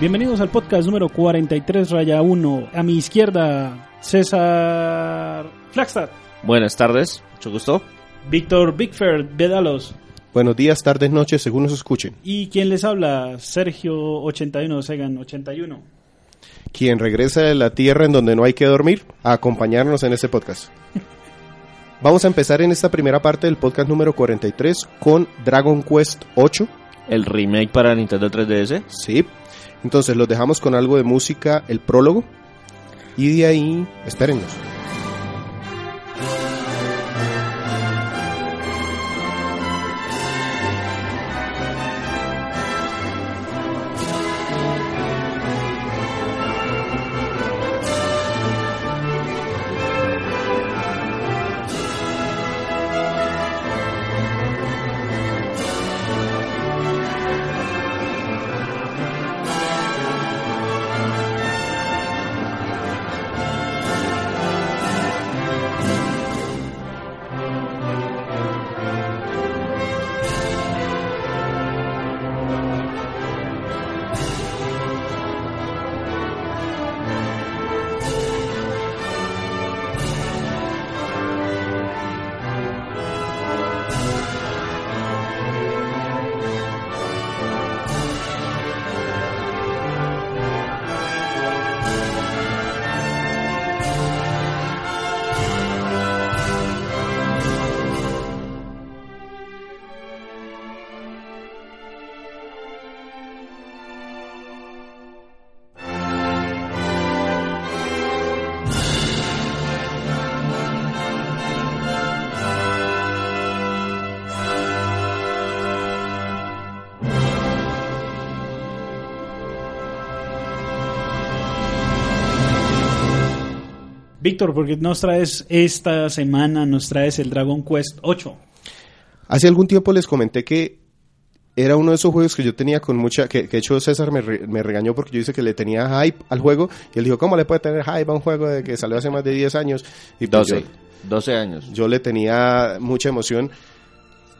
Bienvenidos al podcast número 43, raya 1. A mi izquierda, César Flagstad. Buenas tardes, mucho gusto. Víctor Bigford Bedalos. Buenos días, tardes, noches, según nos escuchen. Y quien les habla, Sergio 81, Segan 81. Quien regresa de la tierra en donde no hay que dormir a acompañarnos en este podcast. Vamos a empezar en esta primera parte del podcast número 43 con Dragon Quest 8. El remake para Nintendo 3DS. Sí. Entonces los dejamos con algo de música, el prólogo. Y de ahí, espérennos. Víctor, ¿por qué nos traes esta semana, nos traes el Dragon Quest 8? Hace algún tiempo les comenté que era uno de esos juegos que yo tenía con mucha... Que, que de hecho César me, re- me regañó porque yo dije que le tenía hype al juego. Y él dijo, ¿cómo le puede tener hype a un juego de que salió hace más de 10 años? Y pues 12. yo- 12 años. Yo le tenía mucha emoción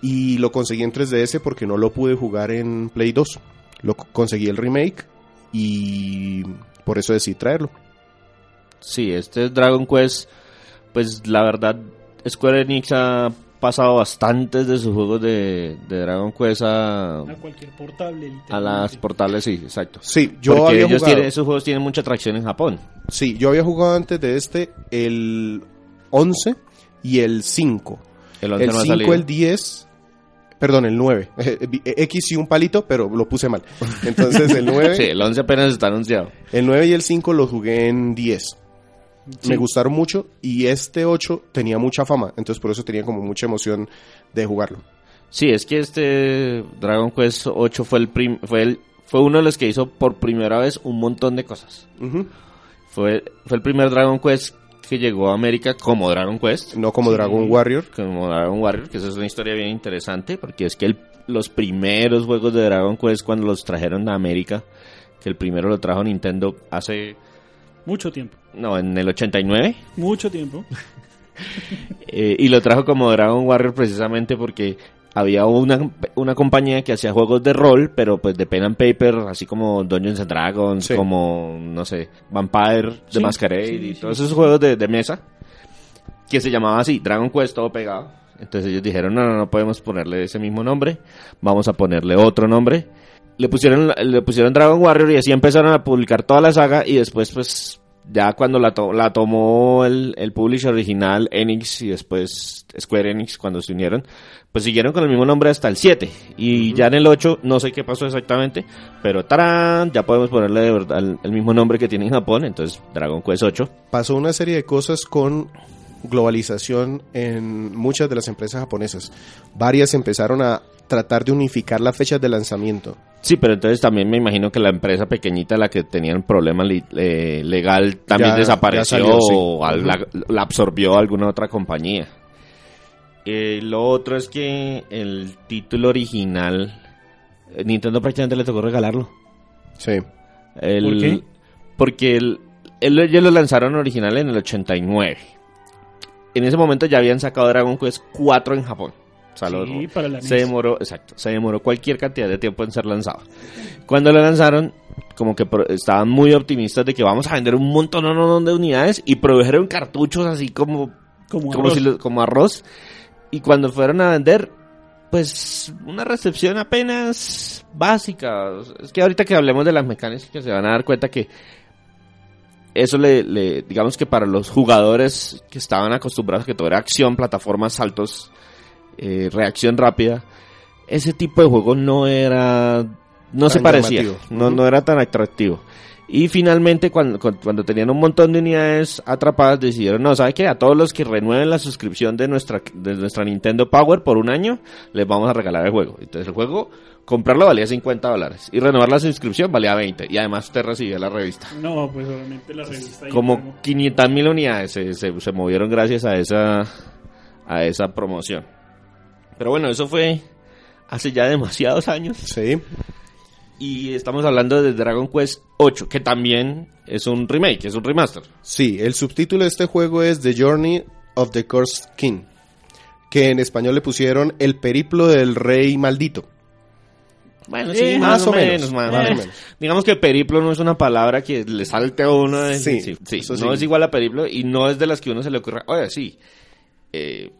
y lo conseguí en 3DS porque no lo pude jugar en Play 2. Lo co- conseguí el remake y por eso decidí traerlo. Sí, este Dragon Quest, pues la verdad, Square Enix ha pasado bastantes de sus juegos de, de Dragon Quest a, A cualquier portable. a las portales, sí, exacto. Sí, yo Porque había ellos jugado. tienen, esos juegos tienen mucha atracción en Japón. Sí, yo había jugado antes de este el 11 y el 5. El 11 El no ha 5, salido. el 10, perdón, el 9. X y un palito, pero lo puse mal. Entonces el 9, Sí, el 11 apenas está anunciado. el 9 y el 5 los jugué en 10. Sí. Me gustaron mucho y este 8 tenía mucha fama, entonces por eso tenía como mucha emoción de jugarlo. Sí, es que este Dragon Quest 8 fue el, prim- fue el fue uno de los que hizo por primera vez un montón de cosas. Fue, fue el primer Dragon Quest que llegó a América como Dragon Quest. No como Sí. Dragon Warrior. Como Dragon Warrior, que esa es una historia bien interesante, porque es que el- los primeros juegos de Dragon Quest cuando los trajeron a América, que el primero lo trajo Nintendo hace, Mucho tiempo. No, en el 89, Mucho tiempo. eh, y lo trajo como Dragon Warrior precisamente porque había una, una compañía que hacía juegos de rol, pero pues de pen and paper, así como Dungeons and Dragons, Sí. como, no sé, Vampire, The Sí, Masquerade sí, y todos sí. esos juegos de, de mesa, que se llamaba así, Dragon Quest, todo pegado. Entonces ellos dijeron, no, no, no podemos ponerle ese mismo nombre, vamos a ponerle otro nombre. Le pusieron, le pusieron Dragon Warrior y así empezaron a publicar toda la saga y después pues ya cuando la, to- la tomó el, el publisher original Enix y después Square Enix cuando se unieron, pues siguieron con el mismo nombre hasta el 7 y ya en el 8 no sé qué pasó exactamente, pero tarán, ya podemos ponerle de verdad el, el mismo nombre que tiene en Japón, entonces Dragon Quest 8. Pasó una serie de cosas con globalización en muchas de las empresas japonesas. Varias empezaron a tratar de unificar las fechas de lanzamiento. Sí, pero entonces también me imagino que la empresa pequeñita, la que tenía el problema eh, legal, también Ya- desapareció ya salió, sí. o al- la, la absorbió alguna otra compañía. Eh, lo otro es que el título original, eh, Nintendo prácticamente le tocó regalarlo. Sí. El- ¿Por qué? Porque el- el- ellos lo lanzaron original en el 89. En ese momento ya habían sacado Dragon Quest 4 en Japón. O sea, lo- Sí, para la se demoró, exacto, se demoró cualquier cantidad de tiempo en ser lanzado. Cuando lo lanzaron, como que estaban muy optimistas de que vamos a vender un montón no, no, no, de unidades y produjeron cartuchos así como Como, como, arroz. si lo- como arroz. Y cuando fueron a vender, pues una recepción apenas básica. Es que ahorita que hablemos de las mecánicas se van a dar cuenta que eso le, le- digamos que para los jugadores que estaban acostumbrados a que todo era acción, plataformas, saltos, eh, reacción rápida, ese tipo de juego no era, no se Tan parecía, no, no era tan atractivo. Y finalmente, cuando, cuando tenían un montón de unidades atrapadas, decidieron, no, ¿sabe qué? A todos los que renueven la suscripción de nuestra, de nuestra Nintendo Power por un año, les vamos a regalar el juego. Entonces el juego, comprarlo valía 50 dólares. Y renovar la suscripción valía 20. Y además usted recibía la revista. No, pues obviamente la revista. Como como- 500 mil unidades se, se, se movieron gracias a esa, a esa promoción. Pero bueno, eso fue hace ya demasiados años. Sí. Y estamos hablando de Dragon Quest 8, que también es un remake, es un remaster. Sí, el subtítulo de este juego es The Journey of the Cursed King, que en español le pusieron El periplo del rey maldito. Bueno, sí, más o menos, más, o menos. Digamos que periplo no es una palabra que le salte a uno. de- Sí, sí, sí, no es igual a periplo y no es de las que uno se le ocurra. Oye, sí, eh,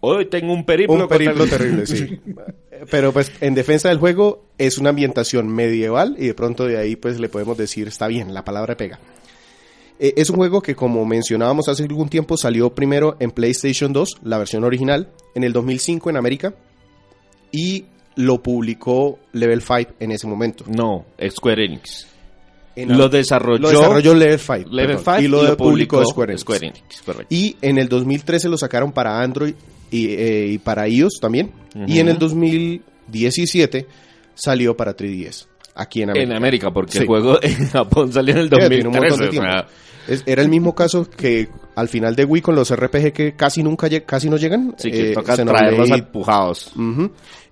hoy tengo un periplo. Un periplo tal-". terrible, sí. Pero pues en defensa del juego es una ambientación medieval y de pronto de ahí pues le podemos decir está bien, la palabra pega. Eh, es un juego que como mencionábamos hace algún tiempo salió primero en PlayStation 2, la versión original, en el 2005 en América y lo publicó Level 5 en ese momento. No, Square Enix. En- lo desarrolló, lo desarrolló Level 5. Level perdón, 5 y lo, publicó Square Enix. Enix, correcto. Y en el 2013 lo sacaron para Android y, eh, y para iOS también. Ujú. Y en el 2017 salió para 3DS. Aquí en América. En América, porque Sí. el juego en Japón salió en el Ya, tiene un montón 2013. de o tiempo. sea, Es- era el mismo caso que al final de Wii con los RPG que casi nunca casi no llegan. sí, que eh, toca traerlos empujados.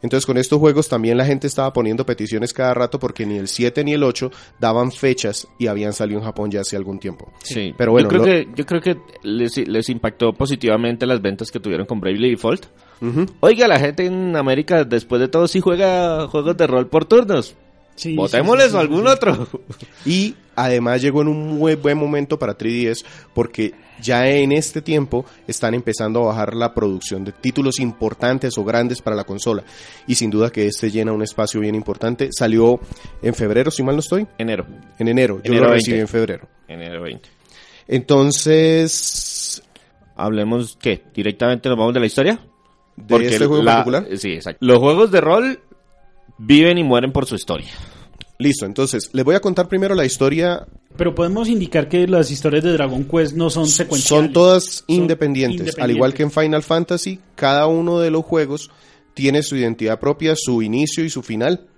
Entonces con estos juegos también la gente estaba poniendo peticiones cada rato porque ni el 7 ni el 8 daban fechas y habían salido en Japón ya hace algún tiempo. Sí, Pero bueno, yo creo lo- que yo creo que les, les impactó positivamente las ventas que tuvieron con Bravely Default. Ujú. Oiga, la gente en América después de todo sí juega juegos de rol por turnos. Sí, Votémosles sí, algún otro. Y además llegó en un muy buen momento para 3DS porque ya en este tiempo están empezando a bajar la producción de títulos importantes o grandes para la consola. Y sin duda que este llena un espacio bien importante. Salió en febrero, si mal no estoy. Enero, En enero. Yo Enero lo 20. recibí en febrero. enero 20. Entonces, Hablemos, ¿qué? ¿Directamente nos vamos de la historia? de este juego la- particular. Sí, exacto. Los juegos de rol viven y mueren por su historia. Listo, entonces les voy a contar primero la historia. Pero podemos indicar que las historias de Dragon Quest no son secuenciales. Son todas Son independientes. Al independientes. igual que en Final Fantasy, cada uno de los juegos tiene su identidad propia, su inicio y su final,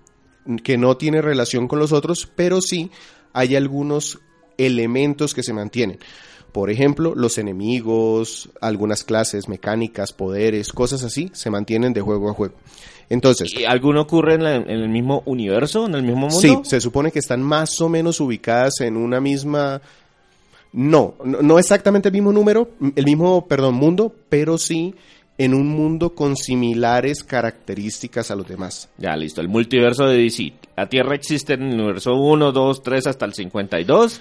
que no tiene relación con los otros, pero sí hay algunos elementos que se mantienen. Por ejemplo, los enemigos, algunas clases, mecánicas, poderes, cosas así, se mantienen de juego a juego. Entonces, ¿Y alguno ocurre en, la- en el mismo universo, en el mismo mundo? Sí, se supone que están más o menos ubicadas en una misma... No, no, exactamente el mismo número, el mismo, perdón, mundo, pero sí en un mundo con similares características a los demás. Ya, listo. El multiverso de DC. La Tierra existe en el universo 1, 2, 3 hasta el 52.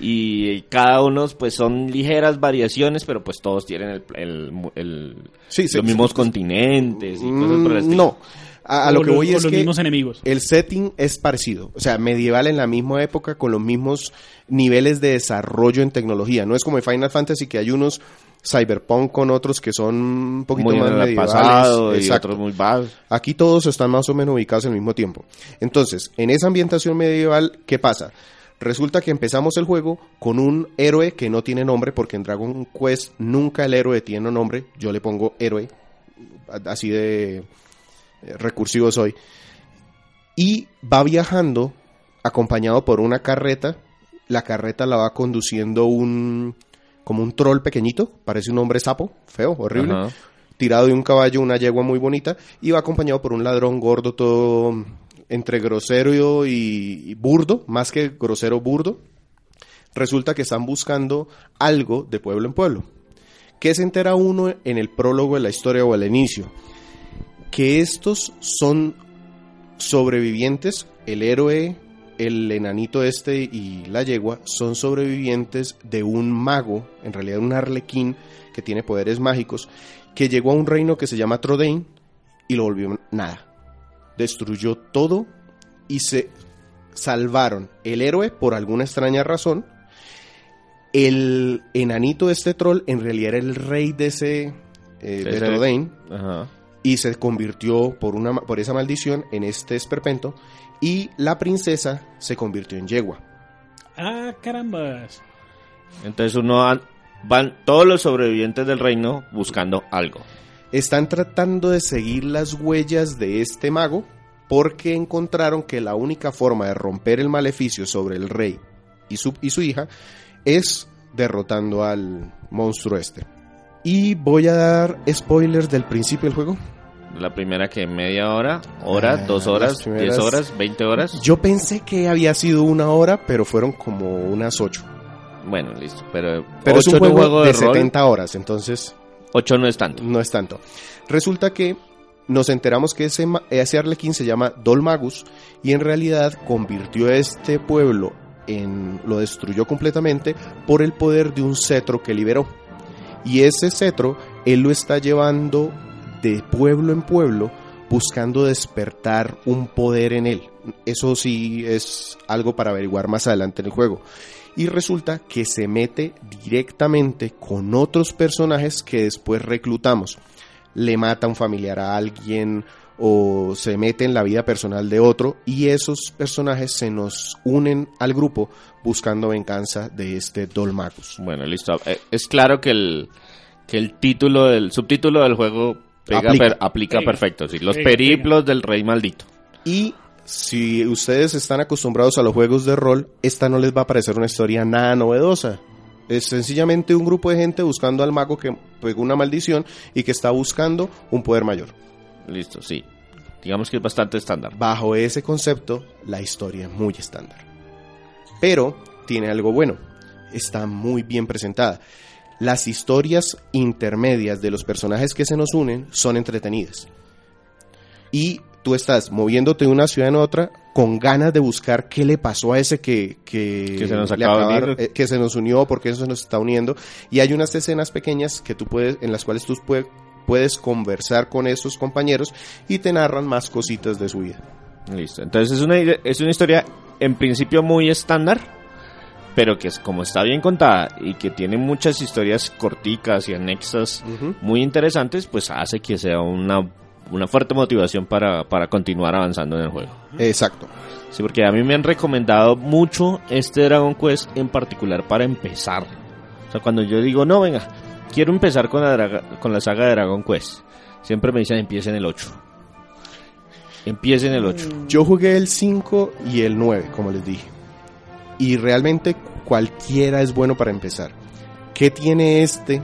Y cada uno, pues, son ligeras variaciones, pero pues todos tienen el, el- el- Sí, sí, los mismos sí. continentes y cosas por el Mm, estilo. no, a, lo que los- voy es los que mismos enemigos. el setting es parecido, o sea, medieval en la misma época con los mismos niveles de desarrollo en tecnología. No es como en Final Fantasy que hay unos cyberpunk con otros que son un poquito Muy más en el medievales. pasado y Exacto. otros muy bajos. Aquí todos están más o menos ubicados al mismo tiempo. Entonces, en esa ambientación medieval, ¿qué pasa? Resulta que empezamos el juego con un héroe que no tiene nombre, porque en Dragon Quest nunca el héroe tiene nombre. Yo le pongo héroe, así de eh, recursivo soy. Y va viajando acompañado por una carreta. La carreta la va conduciendo un como un troll pequeñito, parece un hombre sapo, feo, horrible Ajá. tirado de un caballo, una yegua muy bonita, y va acompañado por un ladrón gordo, todo entre grosero y, burdo, más que grosero burdo. Resulta que están buscando algo de pueblo en pueblo. ¿Qué se entera uno en el prólogo de la historia o al inicio? que estos son sobrevivientes, el héroe, el enanito este y la yegua son sobrevivientes de un mago, en realidad un arlequín que tiene poderes mágicos, que llegó a un reino que se llama Trodain y lo volvió nada. Destruyó todo y se salvaron el héroe por alguna extraña razón. El enanito de este troll en realidad era el rey de ese eh, de Trodain Ajá. y se convirtió por, una, por esa maldición en este esperpento y la princesa se convirtió en yegua. Ah, carambas. Entonces uno an- van todos los sobrevivientes del reino buscando algo. Están tratando de seguir las huellas de este mago porque encontraron que la única forma de romper el maleficio sobre el rey y su, y su hija es derrotando al monstruo este. Y voy a dar spoilers del principio del juego. La primera que media hora, hora, Ah, dos horas, primeras- diez horas, veinte horas. Yo pensé que había sido una hora, pero fueron como unas ocho. Bueno, listo. Pero, Pero es un juego, de, rol, 70 horas, entonces 8 no es tanto. no es tanto. Resulta que nos enteramos que ese, ese arlequín se llama Dolmagus y en realidad convirtió a este pueblo en lo destruyó completamente por el poder de un cetro que liberó. Y ese cetro él lo está llevando de pueblo en pueblo buscando despertar un poder en él. Eso sí es algo para averiguar más adelante en el juego. Y resulta que se mete directamente con otros personajes que después reclutamos. Le mata a un familiar a alguien o se mete en la vida personal de otro y esos personajes se nos unen al grupo buscando venganza de este Dolmagus. Bueno, listo. Eh, Es claro que el, que el título del subtítulo del juego pega Aplica. per- aplica perfecto. Sí, los periplos del rey maldito. Y si ustedes están acostumbrados a los juegos de rol, esta no les va a parecer una historia nada novedosa. Es sencillamente un grupo de gente buscando al mago que pegó una maldición y que está buscando un poder mayor. Listo, sí. Digamos que es bastante estándar. Bajo ese concepto, la historia es muy estándar. Pero tiene algo bueno. Está muy bien presentada. Las historias intermedias de los personajes que se nos unen son entretenidas. Y tú estás moviéndote de una ciudad en otra con ganas de buscar qué le pasó a ese que, que, Que se nos le acaba de acabaron- unir. eh, que se nos unió, porque eso se nos está uniendo. Y hay unas escenas pequeñas que tú puedes, en las cuales tú puedes, puedes conversar con esos compañeros y te narran más cositas de su vida. Listo. Entonces es una, es una historia en principio muy estándar, pero que es como está bien contada y que tiene muchas historias corticas y anexas muy interesantes, pues hace que sea una, una fuerte motivación para, para continuar avanzando en el juego. Exacto. Sí, porque a mí me han recomendado mucho este Dragon Quest en particular para empezar. O sea, cuando yo digo, no, venga, quiero empezar con la, draga- con la saga de Dragon Quest, siempre me dicen, empiecen el 8. Empiecen el 8. Yo jugué el 5 y el 9, como les dije. Y realmente cualquiera es bueno para empezar. ¿Qué tiene este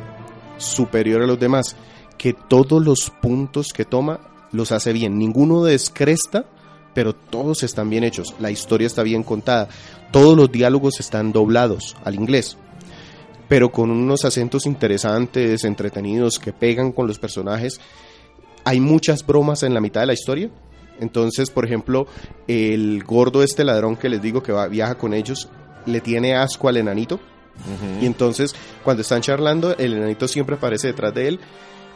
superior a los demás? Que todos los puntos que toma los hace bien. Ninguno descresta, pero todos están bien hechos. La historia está bien contada. Todos los diálogos están doblados al inglés. Pero con unos acentos interesantes, entretenidos, que pegan con los personajes. Hay muchas bromas en la mitad de la historia. Entonces, por ejemplo, el gordo este ladrón que les digo que va, viaja con ellos, le tiene asco al enanito. Y entonces, cuando están charlando, el enanito siempre aparece detrás de él.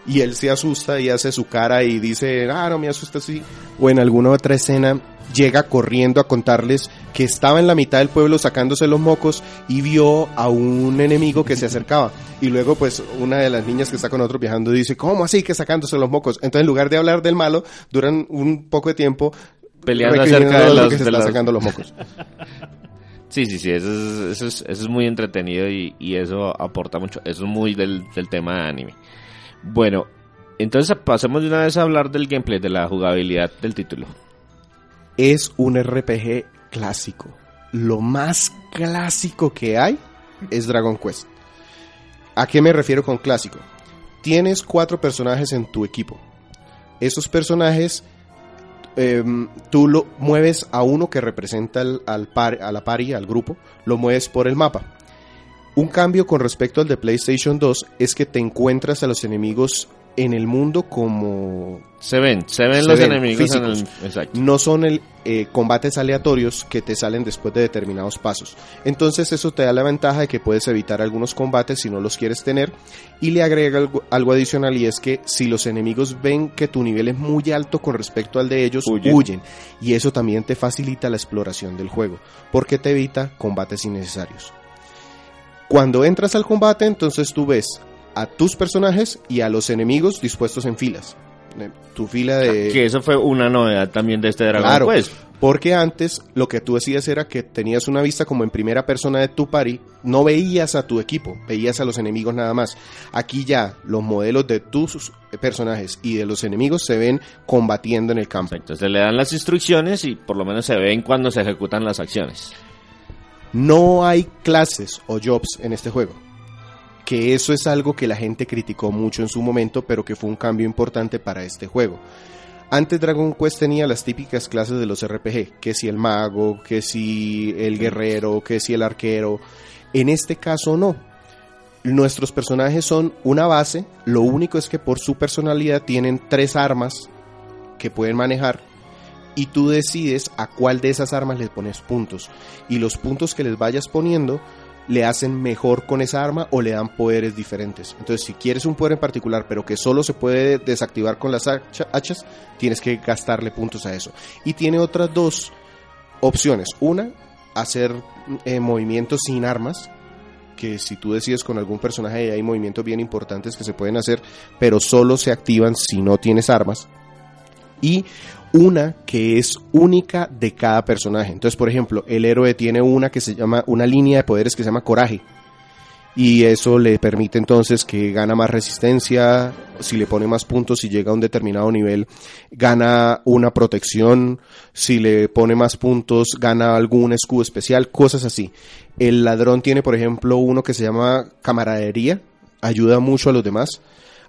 Y él se asusta y hace su cara y dice, ah, no me asusta así. O en alguna otra escena llega corriendo a contarles que estaba en la mitad del pueblo sacándose los mocos y vio a un enemigo que se acercaba. Y luego, pues, una de las niñas que está con otro viajando dice, ¿cómo así que sacándose los mocos? Entonces, en lugar de hablar del malo, duran un poco de tiempo Peleando acerca de los- que se de está los- sacando los mocos. Sí, sí, sí, eso es, eso es, eso es muy entretenido y, y eso aporta mucho. Eso es muy del, del tema de anime. Bueno, entonces pasemos de una vez a hablar del gameplay, de la jugabilidad del título. es un RPG clásico. Lo más clásico que hay es Dragon Quest. ¿A qué me refiero con clásico? Tienes cuatro personajes en tu equipo. Esos personajes, em, tú lo mueves a uno que representa al, al par- a la pari, al grupo, lo mueves por el mapa. Un cambio con respecto al de PlayStation 2 es que te encuentras a los enemigos en el mundo como Se ven, se ven Se los ven, enemigos en el... Exacto. no son el, eh, combates aleatorios que te salen después de determinados pasos. Entonces eso te da la ventaja de que puedes evitar algunos combates si no los quieres tener y le agrega algo, algo adicional y es que si los enemigos ven que tu nivel es muy alto con respecto al de ellos, Huyen. huyen. Y eso también te facilita la exploración del juego porque te evita combates innecesarios. Cuando entras al combate, entonces tú ves a tus personajes y a los enemigos dispuestos en filas. Eh, Tu fila de... Que eso fue una novedad también de este Dragon Claro, Quest. porque antes lo que tú hacías era que tenías una vista como en primera persona de tu party, no veías a tu equipo, veías a los enemigos nada más. Aquí ya los modelos de tus personajes y de los enemigos se ven combatiendo en el campo. Se le dan las instrucciones y por lo menos se ven cuando se ejecutan las acciones. No hay clases o jobs en este juego. Que eso es algo que la gente criticó mucho en su momento, pero que fue un cambio importante para este juego. Antes Dragon Quest tenía las típicas clases de los RPG, que si el mago, que si el guerrero, que si el arquero. En este caso no. Nuestros personajes son una base, lo único es que por su personalidad tienen tres armas que pueden manejar y tú decides a cuál de esas armas les pones puntos. Y los puntos que les vayas poniendo le hacen mejor con esa arma o le dan poderes diferentes. Entonces, si quieres un poder en particular, pero que solo se puede desactivar con las hacha- hachas, tienes que gastarle puntos a eso. Y tiene otras dos opciones. Una, hacer eh, movimientos sin armas, que si tú decides con algún personaje hay movimientos bien importantes que se pueden hacer, pero solo se activan si no tienes armas. Y una que es única de cada personaje. Entonces, por ejemplo, el héroe tiene una que se llama, una línea de poderes que se llama coraje. Y eso le permite entonces que gana más resistencia, si le pone más puntos, si llega a un determinado nivel, gana una protección, si le pone más puntos, gana algún escudo especial, cosas así. El ladrón tiene, por ejemplo, uno que se llama camaradería, ayuda mucho a los demás.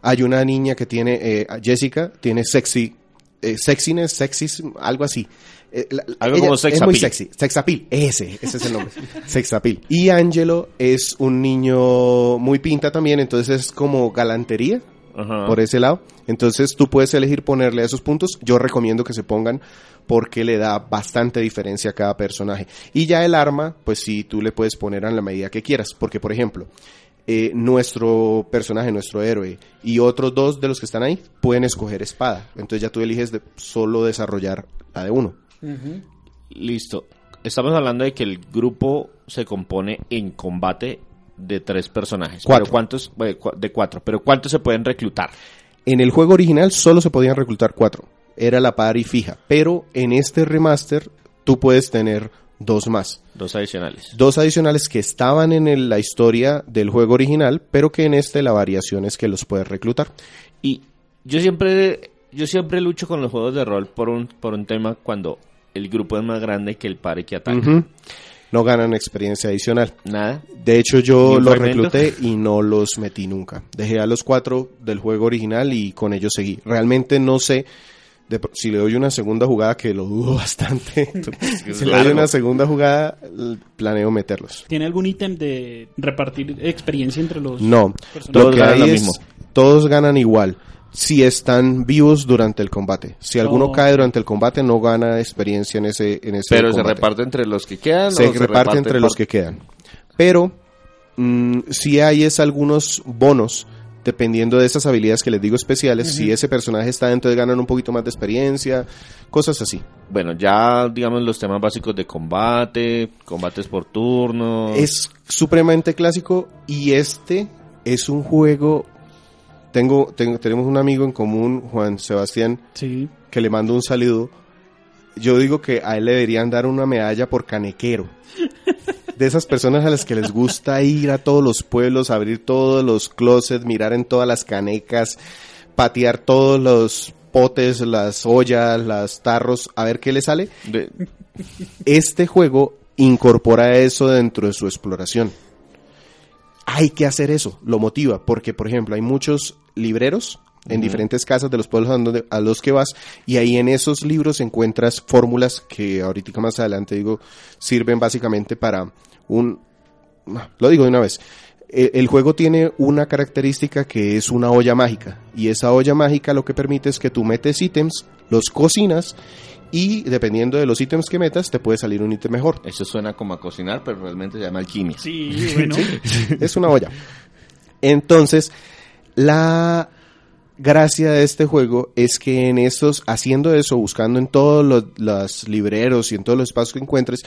Hay una niña que tiene, eh, Jessica, tiene sexy, eh, sexiness, sexis, algo así. Eh, la- Algo como sex es muy sexy. Sex appeal, ese, ese es el nombre. sex appeal. Y Angelo es un niño muy pinta también, entonces es como galantería Ajá. por ese lado. Entonces tú puedes elegir ponerle esos puntos. Yo recomiendo que se pongan porque le da bastante diferencia a cada personaje. Y ya el arma, pues sí, tú le puedes poner a la medida que quieras. Porque, por ejemplo, eh, nuestro personaje, nuestro héroe y otros dos de los que están ahí pueden escoger espada. Entonces ya tú eliges de solo desarrollar la de uno. Listo. Estamos hablando de que el grupo se compone en combate de tres personajes. Cuatro. Pero ¿cuántos? De cuatro. Pero ¿cuántos se pueden reclutar? En el juego original solo se podían reclutar cuatro. Era la party fija. Pero en este remaster tú puedes tener dos más. Dos adicionales. Dos adicionales que estaban en el- la historia del juego original, pero que en este la variación es que los puedes reclutar. Y yo siempre, yo siempre lucho con los juegos de rol por un, por un tema cuando el grupo es más grande que el par que ataca. No ganan experiencia adicional. Nada. De hecho, ¿Ni yo los recluté y no los metí nunca. Dejé a los cuatro del juego original y con ellos seguí. Realmente no sé de- si le doy una segunda jugada, que lo dudo bastante. si le doy una segunda jugada, planeo meterlos. ¿Tiene algún ítem de repartir experiencia entre los No, Todos que ganan hay lo es, mismo. todos ganan igual. Si están vivos durante el combate. Si alguno Oh. cae durante el combate, no gana experiencia en ese, en ese Pero se reparte entre los que quedan. se o reparte entre los que quedan. Pero mm, si hay es algunos bonos dependiendo de esas habilidades que les digo especiales. Si ese personaje está dentro, ganan un poquito más de experiencia, cosas así. Bueno, ya digamos los temas básicos de combate, combates por turno. Es supremamente clásico y este es un juego. Tengo, tengo, tenemos un amigo en común, Juan Sebastián, Sí. que le mando un saludo. Yo digo que a él le deberían dar una medalla por canequero. De esas personas a las que les gusta ir a todos los pueblos, abrir todos los closets, mirar en todas las canecas, patear todos los potes, las ollas, las tarros, a ver qué le sale. Este juego incorpora eso dentro de su exploración. Hay que hacer eso, lo motiva, porque por ejemplo hay muchos libreros en diferentes casas de los pueblos a, donde- a los que vas y ahí en esos libros encuentras fórmulas que ahorita más adelante digo sirven básicamente para un... Lo digo de una vez. eh, el juego tiene una característica que es una olla mágica. Y esa olla mágica lo que permite es que tú metes ítems, los cocinas y dependiendo de los ítems que metas te puede salir un ítem mejor. Eso suena como a cocinar, pero realmente se llama alquimia. Sí, bueno. es una olla. Entonces, la gracia de este juego es que en estos, haciendo eso, buscando en todos los, los libreros y en todos los espacios que encuentres,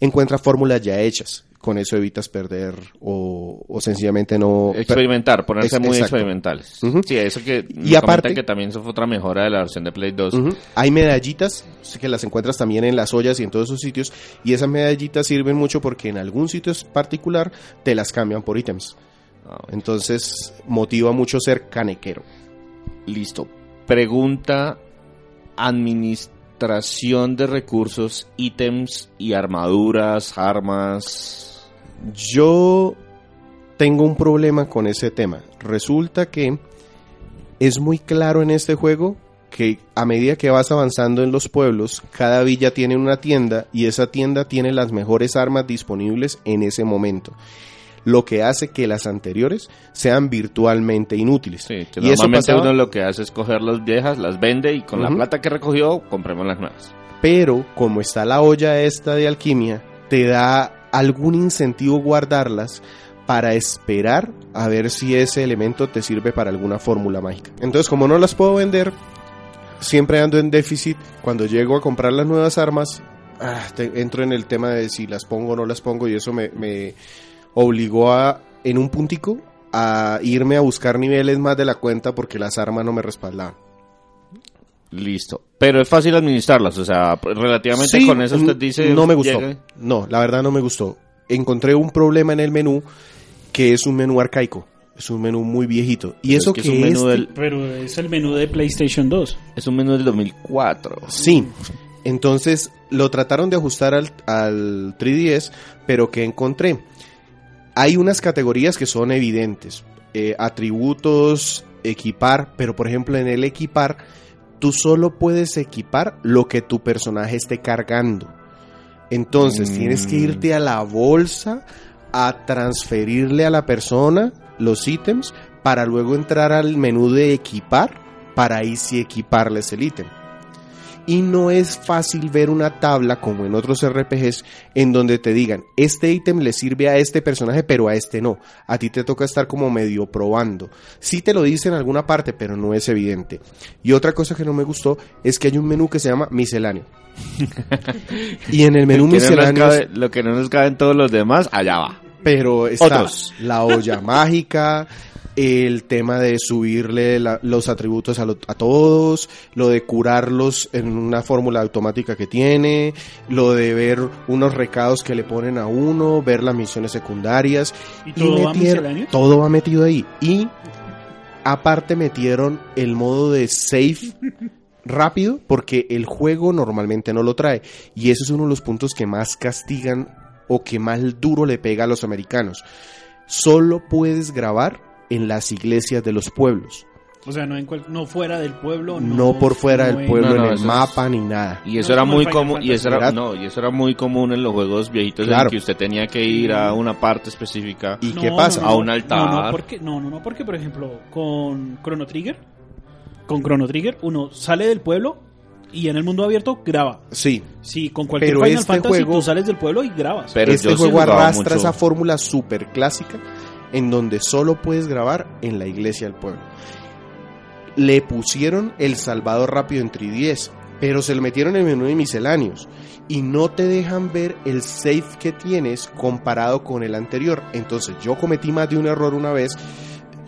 encuentra fórmulas ya hechas. Con eso evitas perder o, o sencillamente no... Experimentar, ponerse muy exacto. experimentales. Sí, eso que Y aparte- que también eso fue otra mejora de la versión de Play 2. Ujú. Hay medallitas que las encuentras también en las ollas y en todos esos sitios. Y esas medallitas sirven mucho porque en algún sitio particular te las cambian por ítems. Ah, Entonces motiva mucho ser canequero. Listo. Pregunta administración de recursos, ítems y armaduras, armas. Yo tengo un problema con ese tema. Resulta que es muy claro en este juego que a medida que vas avanzando en los pueblos, cada villa tiene una tienda y esa tienda tiene las mejores armas disponibles en ese momento. Lo que hace que las anteriores sean virtualmente inútiles. Sí, que y eso normalmente pasaba- uno lo que hace es coger las viejas, las vende y con la plata que recogió compremos las nuevas. pero como está la olla esta de alquimia, te da algún incentivo guardarlas para esperar a ver si ese elemento te sirve para alguna fórmula mágica. Entonces, como no las puedo vender, siempre ando en déficit. Cuando llego a comprar las nuevas armas, ah, entro en el tema de si las pongo o no las pongo y eso me, me obligó a, en un puntico, a irme a buscar niveles más de la cuenta porque las armas no me respaldaban. Listo. Pero es fácil administrarlas, o sea, relativamente Sí, con eso usted dice... No me gustó. llegue- No, la verdad no me gustó. Encontré un problema en el menú que es un menú arcaico. Es un menú muy viejito. Y Pero eso es que, que es un menú este- del- Pero es el menú de PlayStation 2. Es un menú del 2004. Sí. Entonces lo trataron de ajustar al, al 3DS, pero que encontré. Hay unas categorías que son evidentes. Eh, atributos, equipar, pero por ejemplo en el equipar, tú solo puedes equipar lo que tu personaje esté cargando. Entonces Mm. tienes que irte a la bolsa a transferirle a la persona los ítems para luego entrar al menú de equipar para ahí sí equiparles el ítem. Y no es fácil ver una tabla como en otros RPGs en donde te digan, este ítem le sirve a este personaje pero a este no. A ti te toca estar como medio probando. Sí te lo dice en alguna parte pero no es evidente. Y otra cosa que no me gustó es que hay un menú que se llama misceláneo. y en el menú no misceláneo cabe- lo que no nos cabe en todos los demás, allá va. pero está Otros. la olla mágica, el tema de subirle la- los atributos a, lo- a todos, lo de curarlos en una fórmula automática que tiene, lo de ver unos recados que le ponen a uno, ver las misiones secundarias. ¿Y todo va metieron- misceláneo? todo va metido ahí. Y aparte metieron el modo de save rápido porque el juego normalmente no lo trae. Y ese es uno de los puntos que más castigan o que más duro le pega a los americanos. Solo puedes grabar en las iglesias de los pueblos, O sea, no, en cual- no fuera del pueblo. no, por fuera del en- pueblo No, no, en el mapa ni nada. Y eso era muy común, y eso era, no, y eso era muy común en los juegos viejitos Claro. en que usted tenía que ir a una parte específica. ¿Y No, qué pasa? no, A un altar. No, no, porque, no, no, no, porque por ejemplo, con Chrono Trigger, con Chrono Trigger, uno sale del pueblo y en el mundo abierto graba. Sí, Sí, con cualquier Pero Final este Fantasy juego- tú sales del pueblo y grabas. Pero este juego arrastra mucho. esa fórmula súper clásica en donde solo puedes grabar en la iglesia del pueblo. Le pusieron el salvado rápido en 3DS, pero se lo metieron en el menú de misceláneos y no te dejan ver el save que tienes comparado con el anterior. Entonces yo cometí más de un error una vez.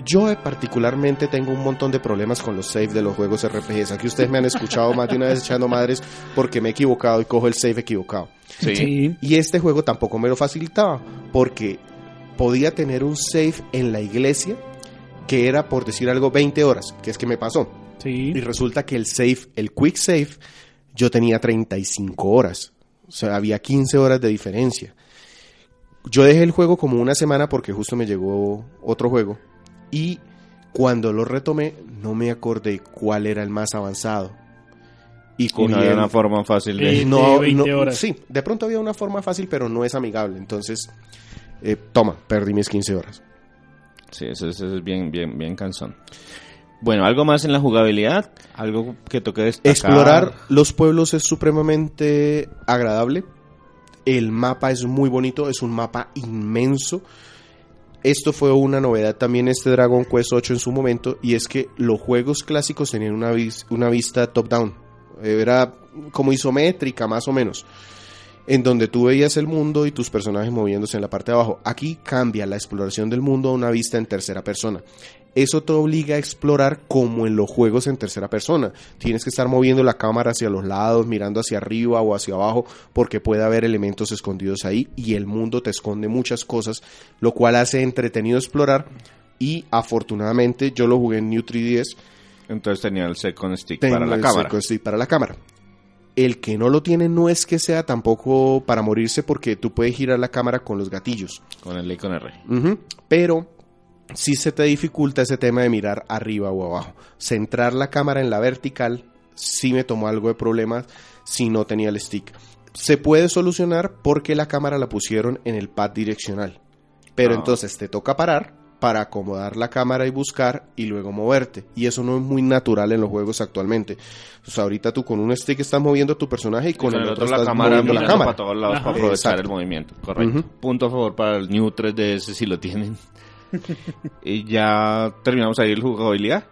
Yo eh, particularmente tengo un montón de problemas con los saves de los juegos RPGs. Aquí ustedes me han escuchado más de una vez echando madres porque me he equivocado y cojo el save equivocado. Sí. Y este juego tampoco me lo facilitaba, porque podía tener un save en la iglesia que era, por decir algo, 20 horas, que es que me pasó. Sí. Y resulta que el save, el quick save, yo tenía 35 horas. O sea, había 15 horas de diferencia. Yo dejé el juego como una semana porque justo me llegó otro juego. Y cuando lo retomé, no me acordé cuál era el más avanzado. Y Y no había el- una forma fácil de... No, de 20 no, horas. Sí, de pronto había una forma fácil, pero no es amigable. Entonces, eh, toma, perdí mis 15 horas. Sí, eso, es- eso es bien, bien, bien cansón. Bueno, algo más en la jugabilidad, algo que toque destacar. Explorar los pueblos es supremamente agradable. El mapa es muy bonito, es un mapa inmenso. Esto fue una novedad también este Dragon Quest 8 en su momento y es que los juegos clásicos tenían una, vis- una vista top down. Era como isométrica más o menos. En donde tú veías el mundo y tus personajes moviéndose en la parte de abajo. Aquí cambia la exploración del mundo a una vista en tercera persona. Eso te obliga a explorar como en los juegos en tercera persona. Tienes que estar moviendo la cámara hacia los lados, mirando hacia arriba o hacia abajo, porque puede haber elementos escondidos ahí y el mundo te esconde muchas cosas, lo cual hace entretenido explorar. Y afortunadamente yo lo jugué en New 3DS Entonces tenía el second stick tengo para la el cámara. Second Stick para la cámara. El que no lo tiene no es que sea tampoco para morirse porque tú puedes girar la cámara con los gatillos. Con el L y con R. Ujú, Pero sí se te dificulta ese tema de mirar arriba o abajo. Centrar la cámara en la vertical sí me tomó algo de problemas si no tenía el stick. Se puede solucionar porque la cámara la pusieron en el pad direccional. Pero Ah. entonces te toca parar para acomodar la cámara y buscar y luego moverte. Y eso no es muy natural en los juegos actualmente. O sea, ahorita tú con un stick estás moviendo a tu personaje y con, el, otro, la estás cámara moviendo la cámara. para todos lados Ajá. para aprovechar Exacto. el movimiento. Correcto. Punto a favor para el New 3DS si lo tienen. y ya terminamos ahí el jugabilidad.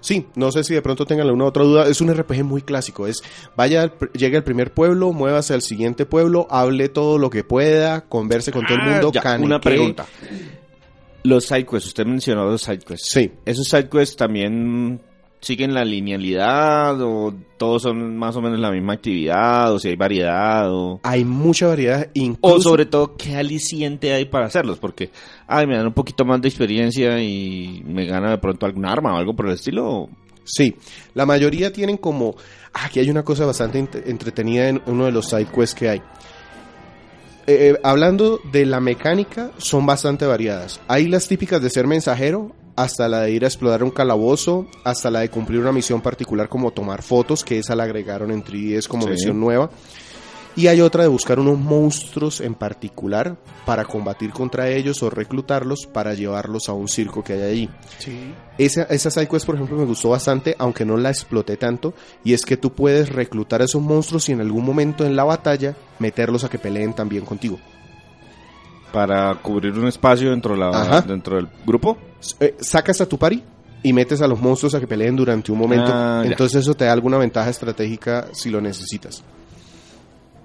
Sí, no sé si de pronto tengan alguna otra duda. Es un RPG muy clásico. Es vaya, al pr- llegue al primer pueblo, muévase al siguiente pueblo, hable todo lo que pueda, converse con todo el Ah, mundo. ya, una pregunta. Los sidequests, usted mencionó los sidequests. Sí. ¿Esos sidequests también siguen la linealidad o todos son más o menos la misma actividad o si hay variedad o... Hay mucha variedad, O incluso sobre todo, ¿qué aliciente hay para hacerlos? Porque, ay, me dan un poquito más de experiencia y me gana de pronto algún arma o algo por el estilo. Sí, la mayoría tienen como... Aquí hay una cosa bastante ent- entretenida en uno de los side quests que hay. Eh, eh, hablando de la mecánica, son bastante variadas. Hay las típicas de ser mensajero, hasta la de ir a explorar un calabozo, hasta la de cumplir una misión particular como tomar fotos, que esa la agregaron en 3DS como Sí. misión nueva. Y hay otra de buscar unos monstruos en particular para combatir contra ellos o reclutarlos para llevarlos a un circo que hay allí. Sí. Esa, esa side quest, por ejemplo, me gustó bastante, aunque no la exploté tanto, y es que tú puedes reclutar a esos monstruos y en algún momento en la batalla meterlos a que peleen también contigo. Para cubrir un espacio dentro, de la, dentro del grupo. Eh, sacas a tu pari y metes a los monstruos a que peleen durante un momento, Ah, entonces eso te da alguna ventaja estratégica si lo necesitas.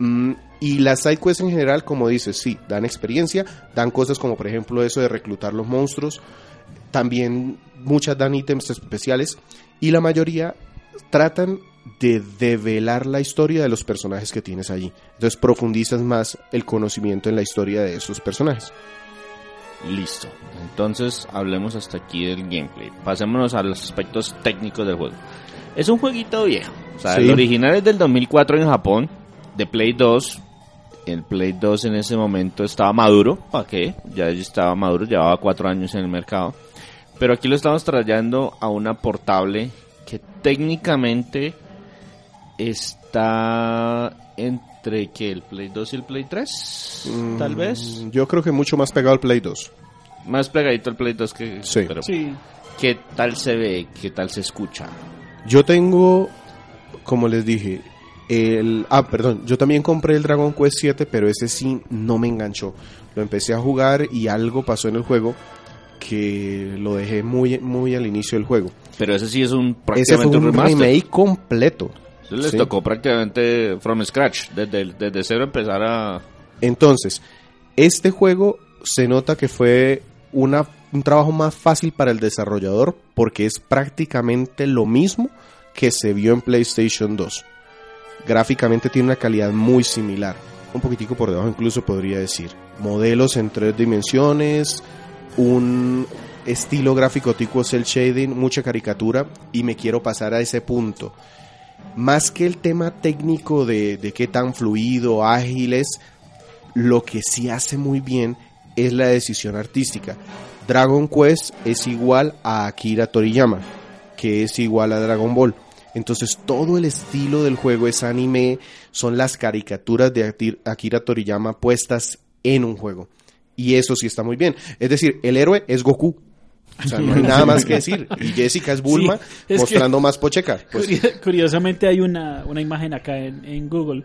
Mm, y las side quests en general, como dices, sí, dan experiencia, dan cosas como por ejemplo eso de reclutar los monstruos, también muchas dan ítems especiales y la mayoría tratan de develar la historia de los personajes que tienes allí. Entonces profundizas más el conocimiento en la historia de esos personajes. Listo. Entonces, hablemos hasta aquí del gameplay. Pasémonos a los aspectos técnicos del juego. Es un jueguito viejo. O sea, Sí. el original es del 2004 en Japón, de Play 2. El Play 2 en ese momento estaba maduro. ¿Para qué? Ya estaba maduro, llevaba cuatro años en el mercado. Pero aquí lo estamos trayendo a una portable que técnicamente está entre que el Play 2 y el Play 3, tal vez. Mm, Yo creo que mucho más pegado al Play 2. Más pegadito al Play 2 que... Sí. Pero, Sí. ¿Qué tal se ve? ¿Qué tal se escucha? Yo tengo, como les dije, el... Ah, perdón, yo también compré el Dragon Quest 7, pero ese sí no me enganchó. Lo empecé a jugar y algo pasó en el juego que lo dejé muy, muy al inicio del juego. Pero ese sí es un Ese fue prácticamente un remake completo. Eso les Sí. tocó prácticamente from scratch, desde, desde cero empezar a... Entonces, este juego se nota que fue una, un trabajo más fácil para el desarrollador porque es prácticamente lo mismo que se vio en PlayStation 2. Gráficamente tiene una calidad muy similar, un poquitico por debajo incluso podría decir. Modelos en tres dimensiones, un estilo gráfico tipo cel shading, mucha caricatura y me quiero pasar a ese punto. Más que el tema técnico de, de qué tan fluido, ágil es, lo que sí hace muy bien es la decisión artística. Dragon Quest es igual a Akira Toriyama, que es igual a Dragon Ball. Entonces todo el estilo del juego es anime, son las caricaturas de Akir- Akira Toriyama puestas en un juego. Y eso sí está muy bien. Es decir, el héroe es Goku. O sea, no hay nada más que decir. Y Jessica es Bulma Sí, es que- mostrando más pocheca. Pues, Curio- Curiosamente hay una, una imagen acá en, en Google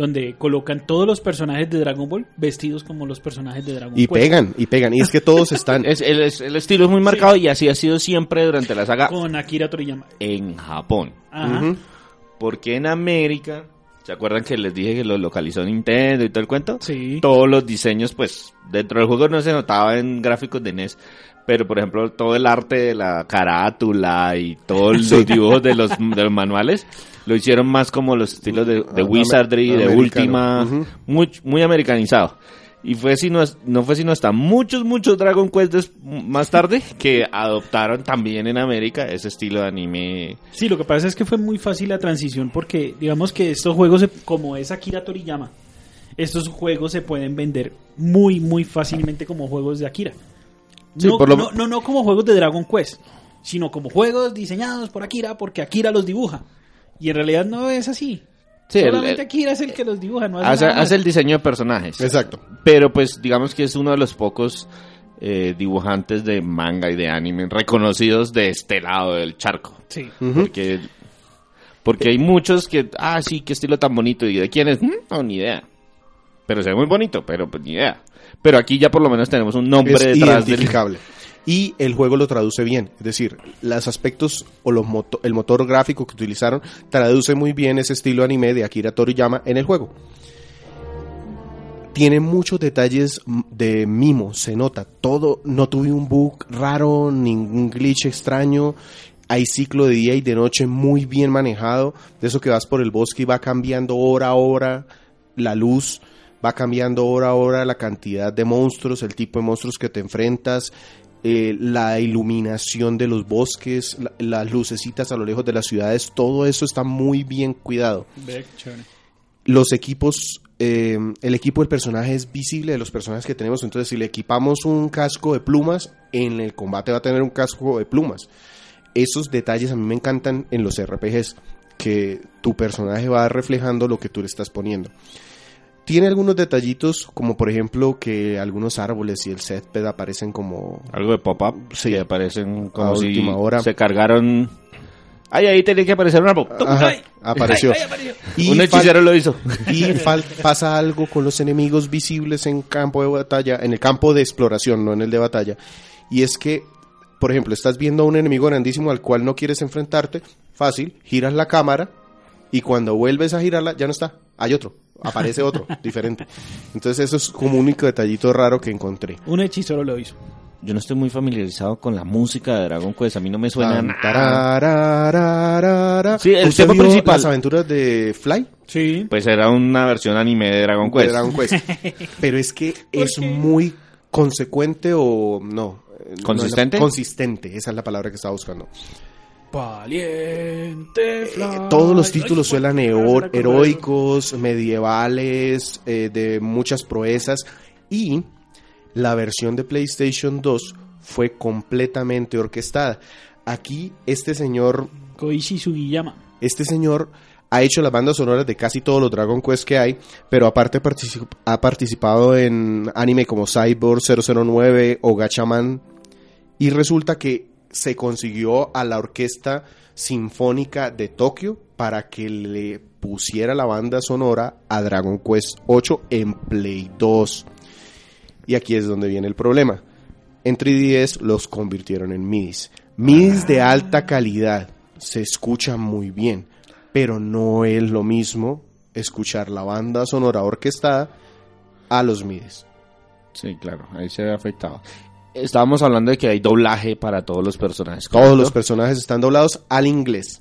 donde colocan todos los personajes de Dragon Ball vestidos como los personajes de Dragon y Quest. pegan, y pegan. Y es que todos están... Es, el, es- el estilo es muy marcado y así ha sido siempre durante la saga Con Akira Toriyama. en Japón. Ajá. Porque en América, ¿se acuerdan que les dije que lo localizó Nintendo y todo el cuento? Sí. Todos los diseños, pues, dentro del juego no se notaba en gráficos de NES. Pero, por ejemplo, todo el arte de la carátula y todos los dibujos de los, de los manuales lo hicieron más como los estilos de, de Ah, Wizardry, de Ujú. muy, muy americanizado. Y fue sino, no fue sino hasta muchos, muchos Dragon Quest más tarde que adoptaron también en América ese estilo de anime. Sí, lo que pasa es que fue muy fácil la transición porque digamos que estos juegos, como es Akira Toriyama, estos juegos se pueden vender muy, muy fácilmente como juegos de Akira. Sí, No, por lo- no, no, no como juegos de Dragon Quest, sino como juegos diseñados por Akira porque Akira los dibuja. Y en realidad no es así. Sí, el- Solamente el- Akira es el que los dibuja, no hace, hace, hace el diseño de personajes. Exacto. Pero pues digamos que es uno de los pocos eh, dibujantes de manga y de anime reconocidos de este lado del charco. Sí. Porque, porque hay muchos que, ah, sí, qué estilo tan bonito. ¿Y de quién es? Mm, No, ni idea. Pero se ve muy bonito, pero pues ni idea. Pero aquí ya por lo menos tenemos un nombre es detrás del... Y el juego lo traduce bien, es decir, los aspectos o los el motor gráfico que utilizaron traduce muy bien ese estilo anime de Akira Toriyama en el juego. Tiene muchos detalles de mimo, se nota. Todo, no tuve un bug raro, ningún glitch extraño, hay ciclo de día y de noche muy bien manejado, de eso que vas por el bosque y va cambiando hora a hora la luz, va cambiando hora a hora la cantidad de monstruos, el tipo de monstruos que te enfrentas, eh, la iluminación de los bosques, la- las lucecitas a lo lejos de las ciudades, todo eso está muy bien cuidado. Los equipos, eh, el equipo del personaje es visible de los personajes que tenemos, entonces si le equipamos un casco de plumas, en el combate va a tener un casco de plumas. Esos detalles a mí me encantan en los RPGs, que tu personaje va reflejando lo que tú le estás poniendo. Tiene algunos detallitos, como por ejemplo que algunos árboles y el césped aparecen como... Algo de pop-up. Sí. Que aparecen como si última hora. se cargaron... Ay, ahí tenía que aparecer un árbol. Ay, apareció. ay, ay, apareció. Y un hechicero lo hizo. Y pasa algo con los enemigos visibles en campo de batalla, en el campo de exploración, no en el de batalla. Y es que, por ejemplo, estás viendo a un enemigo grandísimo al cual no quieres enfrentarte, fácil, giras la cámara y cuando vuelves a girarla ya no está, hay otro, aparece otro, diferente. Entonces eso es como un único detallito raro que encontré. Un hechicero lo hizo. Yo no estoy muy familiarizado con la música de Dragon Quest. A mí no me suena Tan, nada. Sí, el ¿Usted tema principal. las aventuras de Fly? Sí. Pues era una versión anime de Dragon de Quest. Dragon Quest. Pero es que es muy consecuente o no. no, ¿Consistente? no, consistente, esa es la palabra que estaba buscando. Valiente Fly. Eh, Todos los títulos suenan heroicos, medievales, eh, de muchas proezas. Y la versión de PlayStation 2 fue completamente orquestada. Aquí este señor Koichi Sugiyama. Este señor ha hecho las bandas sonoras de casi todos los Dragon Quest que hay, pero aparte particip- ha participado en anime como Cyborg 009 o Gachaman. Y resulta que se consiguió a la Orquesta Sinfónica de Tokio para que le pusiera la banda sonora a Dragon Quest 8 en Play 2. Y aquí es donde viene el problema. En 3DS los convirtieron en MIDIs. MIDIs de alta calidad. Se escucha muy bien. Pero no es lo mismo escuchar la banda sonora orquestada a los MIDIs. Sí, claro, ahí se ve afectado. Estábamos hablando de que hay doblaje para todos los personajes. Todos los personajes están doblados al inglés.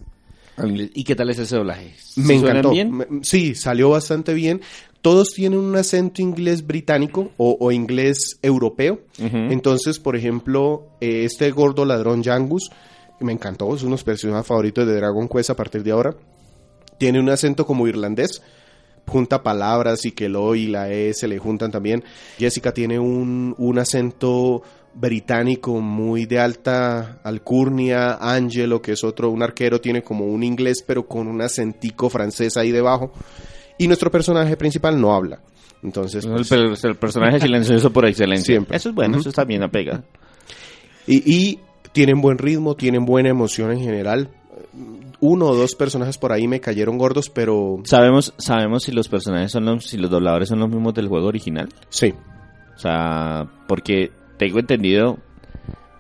Al inglés. ¿Y qué tal es ese doblaje? ¿Sí Me encantó. bien? Sí, salió bastante bien. Todos tienen un acento inglés británico o, o inglés europeo. Entonces, por ejemplo, eh, este gordo ladrón Jangus, me encantó, es uno de los personajes favoritos de Dragon Quest a partir de ahora. Tiene un acento como irlandés, junta palabras y que el O y la E se le juntan también. Jessica tiene un, un acento británico muy de alta alcurnia. Angelo, que es otro, un arquero, tiene como un inglés, pero con un acentico francés ahí debajo. Y nuestro personaje principal no habla. Entonces, El, pues, el personaje silencioso por excelencia. Siempre. Eso es bueno, eso está bien apegado. Y, y tienen buen ritmo, tienen buena emoción en general. Uno o dos personajes por ahí me cayeron gordos, pero ¿Sabemos, sabemos si los personajes son los, si los dobladores son los mismos del juego original? sí. O sea, porque tengo entendido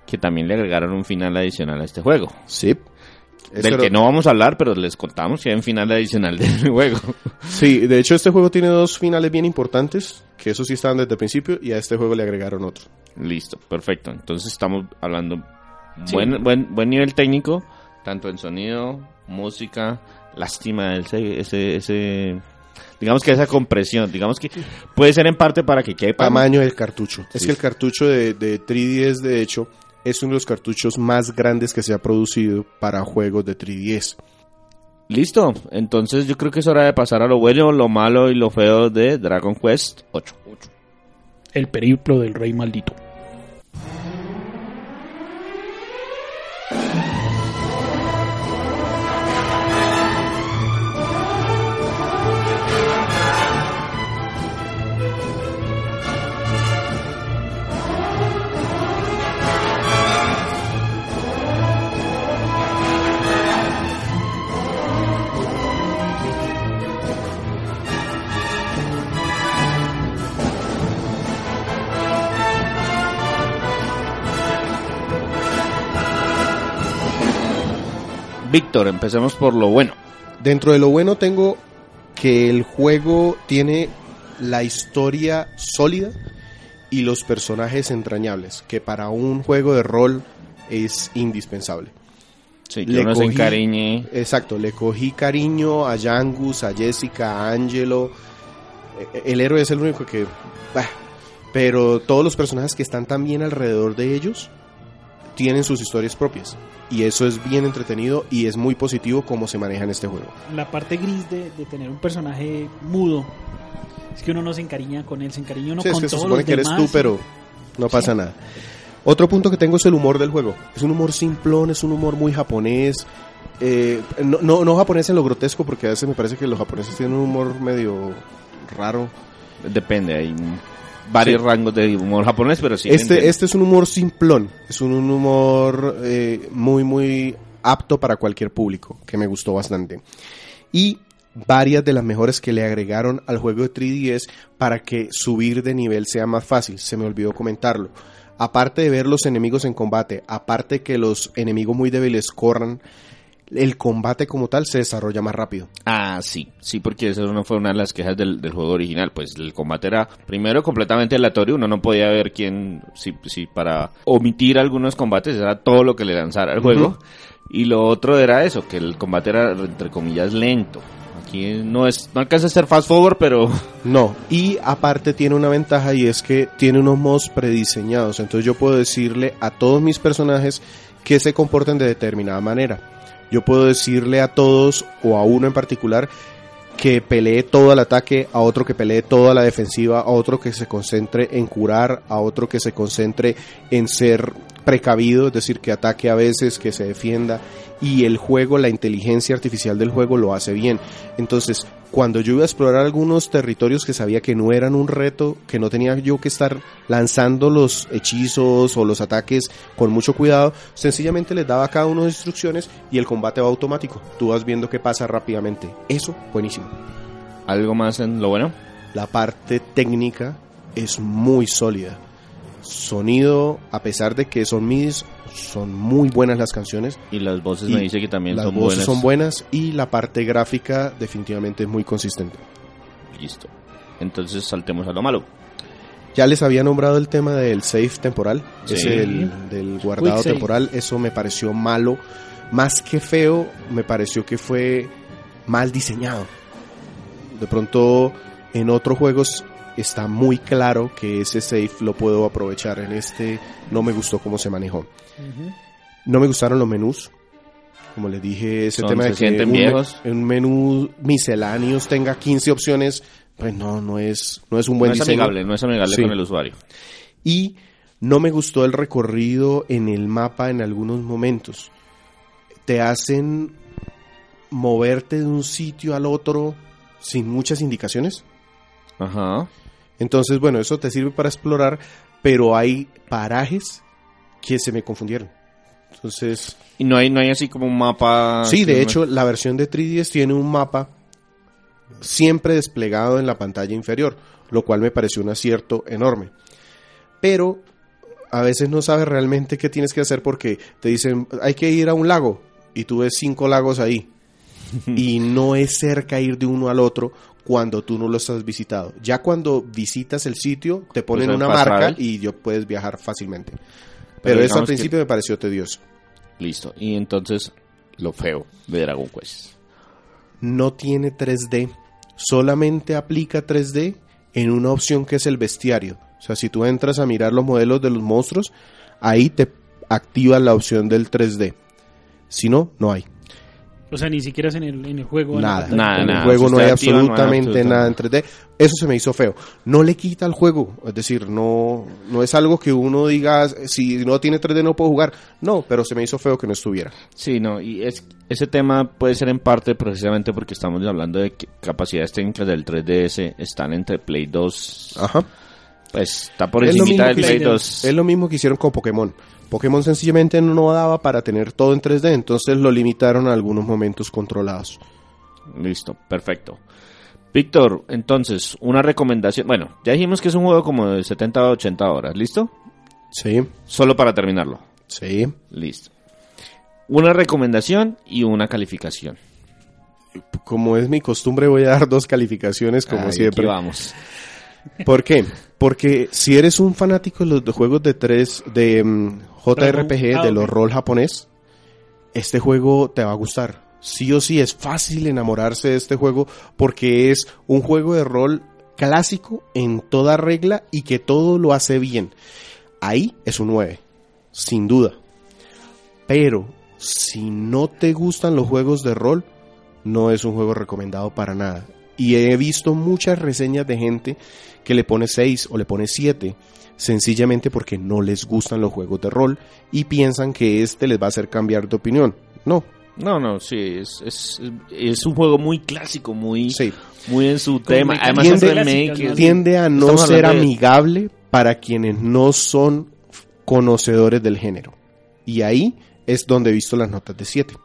que también le agregaron un final adicional a este juego. Sí. Eso del era- que no vamos a hablar, pero les contamos que hay un final adicional del juego. Sí, de hecho este juego tiene dos finales bien importantes, que eso sí estaban desde el principio, y a este juego le agregaron otro. Listo, perfecto. Entonces estamos hablando Sí. buen, buen, buen nivel técnico, tanto en sonido, música, lástima ese, ese, ese, digamos que esa compresión, digamos que puede ser en parte para que quepa. Tamaño del cartucho. Es que el cartucho de, de 3DS, de hecho, es uno de los cartuchos más grandes que se ha producido para juegos de 3DS. Listo, entonces yo creo que es hora de pasar a lo bueno, lo malo y lo feo de Dragon Quest 8. El periplo del rey maldito. Víctor, empecemos por lo bueno. Dentro de lo bueno tengo que el juego tiene la historia sólida y los personajes entrañables, que para un juego de rol es indispensable. Sí, que Le uno se cogí- encariñe. Exacto, le cogí cariño a Yangus, a Jessica, a Angelo. Eh, El héroe es el único que... bah, pero todos los personajes que están también alrededor de ellos tienen sus historias propias. Y eso es bien entretenido y es muy positivo cómo se maneja en este juego. La parte gris de, de tener un personaje mudo es que uno no se encariña con él, se encariña uno Sí, es con que se supone los que eres tú, pero no pasa nada. Otro punto que tengo es el humor del juego. Es un humor simplón, es un humor muy japonés. Eh, no, no, no japonés en lo grotesco, porque a veces me parece que los japoneses tienen un humor medio raro. Depende, hay varios Sí. rangos de humor japonés, pero sí. este, este es un humor simplón, es un, un humor eh, muy, muy apto para cualquier público, que me gustó bastante. Y varias de las mejores que le agregaron al juego de 3DS para que subir de nivel sea más fácil, se me olvidó comentarlo. Aparte de ver los enemigos en combate, aparte que los enemigos muy débiles corran, el combate como tal se desarrolla más rápido. Ah, sí, sí, porque eso no fue una de las quejas del, del juego original. Pues el combate era primero completamente aleatorio, uno no podía ver quién, si, si para omitir algunos combates era todo lo que le lanzara el juego. Y lo otro era eso, que el combate era entre comillas lento. Aquí no es, no alcanza a ser fast forward, pero No, y aparte tiene una ventaja y es que tiene unos mods prediseñados. Entonces yo puedo decirle a todos mis personajes que se comporten de determinada manera. Yo puedo decirle a todos o a uno en particular que pelee todo el ataque, a otro que pelee toda la defensiva, a otro que se concentre en curar, a otro que se concentre en ser precavido, es decir, que ataque a veces, que se defienda. Y el juego, la inteligencia artificial del juego lo hace bien. Entonces, cuando yo iba a explorar algunos territorios que sabía que no eran un reto, que no tenía yo que estar lanzando los hechizos o los ataques con mucho cuidado, sencillamente les daba a cada uno instrucciones y el combate va automático. Tú vas viendo qué pasa rápidamente. Eso, buenísimo. algo más en lo bueno. La parte técnica es muy sólida. Sonido, a pesar de que son midis, son muy buenas las canciones. Y las voces Y me dice que también las son voces buenas. son buenas y la parte gráfica definitivamente es muy consistente. Listo. Entonces saltemos a lo malo. Ya les había nombrado el tema del save temporal, Sí. ese del, del guardado Quick save. temporal, eso me pareció malo, más que feo, me pareció que fue mal diseñado. De pronto en otros juegos está muy claro que ese save lo puedo aprovechar, en este no me gustó cómo se manejó. No me gustaron los menús. Como les dije, ese Son- tema de se que sienten un, viejos. un menú misceláneos tenga 15 opciones, pues no, no es, no es un buen no es amigable, no es amigable Sí. con el usuario. Y no me gustó el recorrido en el mapa en algunos momentos. Te hacen moverte de un sitio al otro sin muchas indicaciones. Ajá. Entonces, bueno, eso te sirve para explorar, pero hay parajes que se me confundieron. Entonces, Y no hay, no hay así como un mapa. sí, de hecho, la versión de 3DS tiene un mapa siempre desplegado en la pantalla inferior, lo cual me pareció un acierto enorme. Pero a veces no sabes realmente qué tienes que hacer porque te dicen, hay que ir a un lago y tú ves cinco lagos ahí. y no es cerca ir de uno al otro cuando tú no los has visitado. Ya cuando visitas el sitio, te ponen Pues, una marca y yo puedes viajar fácilmente. Pero Pero, eso al que- principio me pareció tedioso. Listo. Y entonces, lo feo de Dragon Quest. no tiene 3D, solamente aplica 3D en una opción que es el bestiario. O sea, si tú entras a mirar los modelos de los monstruos, ahí te activa la opción del 3D. Si no, no hay. O sea, ni siquiera es en el, en el juego. Nada. Nada, en el juego no hay absolutamente nada en 3D. Eso se me hizo feo. No le quita al juego. Es decir, no, no es algo que uno diga, si no tiene 3D no puedo jugar. No, pero se me hizo feo que no estuviera. Sí, no, y es, ese tema puede ser en parte precisamente porque estamos hablando de que capacidades técnicas del 3DS están entre Play 2, Ajá. Pues está por encima del Play hicieron- 2. Es lo mismo que hicieron con Pokémon. Pokémon sencillamente no daba para tener todo en 3D, entonces lo limitaron a algunos momentos controlados. Listo, perfecto. Víctor, entonces, una recomendación. Bueno, ya dijimos que es un juego como de 70 a 80 horas, ¿listo? Sí, Solo para terminarlo. sí. Listo. Una recomendación y una calificación. Como es mi costumbre, voy a dar dos calificaciones, como siempre. aquí vamos. ¿Por qué? Porque si eres un fanático de los juegos de 3, de mm, JRPG, Ah, de los rol japonés, este juego te va a gustar. Sí o sí, es fácil enamorarse de este juego porque es un juego de rol clásico en toda regla y que todo lo hace bien. Ahí es un 9, sin duda. Pero si no te gustan los juegos de rol, no es un juego recomendado para nada. Y he visto muchas reseñas de gente que le pone 6 o le pone 7, sencillamente porque no les gustan los juegos de rol y piensan que este les va a hacer cambiar de opinión. No, No, no, sí, es, es, es un juego muy clásico, muy, sí. muy en su tema. Además, Tiende a no ser de- amigable para quienes no son conocedores del género. Y ahí es donde he visto las notas de 7.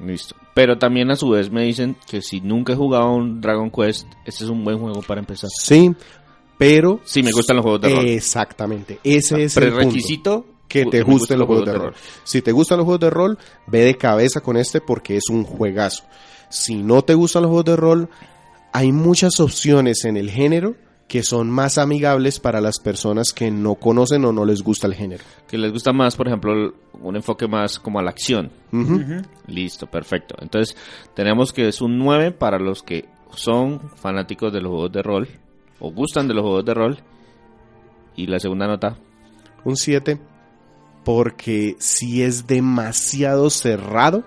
Listo. Pero también a su vez me dicen que si nunca he jugado un Dragon Quest, este es un buen juego para empezar. Sí, pero... Sí, me gustan los juegos de rol. Exactamente, ese es el punto. Prerequisito que te gusten los juegos de rol. Si te gustan los juegos de rol, ve de cabeza con este porque es un juegazo. Si no te gustan los juegos de rol, hay muchas opciones en el género que son más amigables para las personas que no conocen o no les gusta el género. Que les gusta más, por ejemplo, un enfoque más como a la acción. Listo, perfecto. Entonces, tenemos que es un 9 para los que son fanáticos de los juegos de rol o gustan de los juegos de rol. Y la segunda nota, Un 7 porque si es demasiado cerrado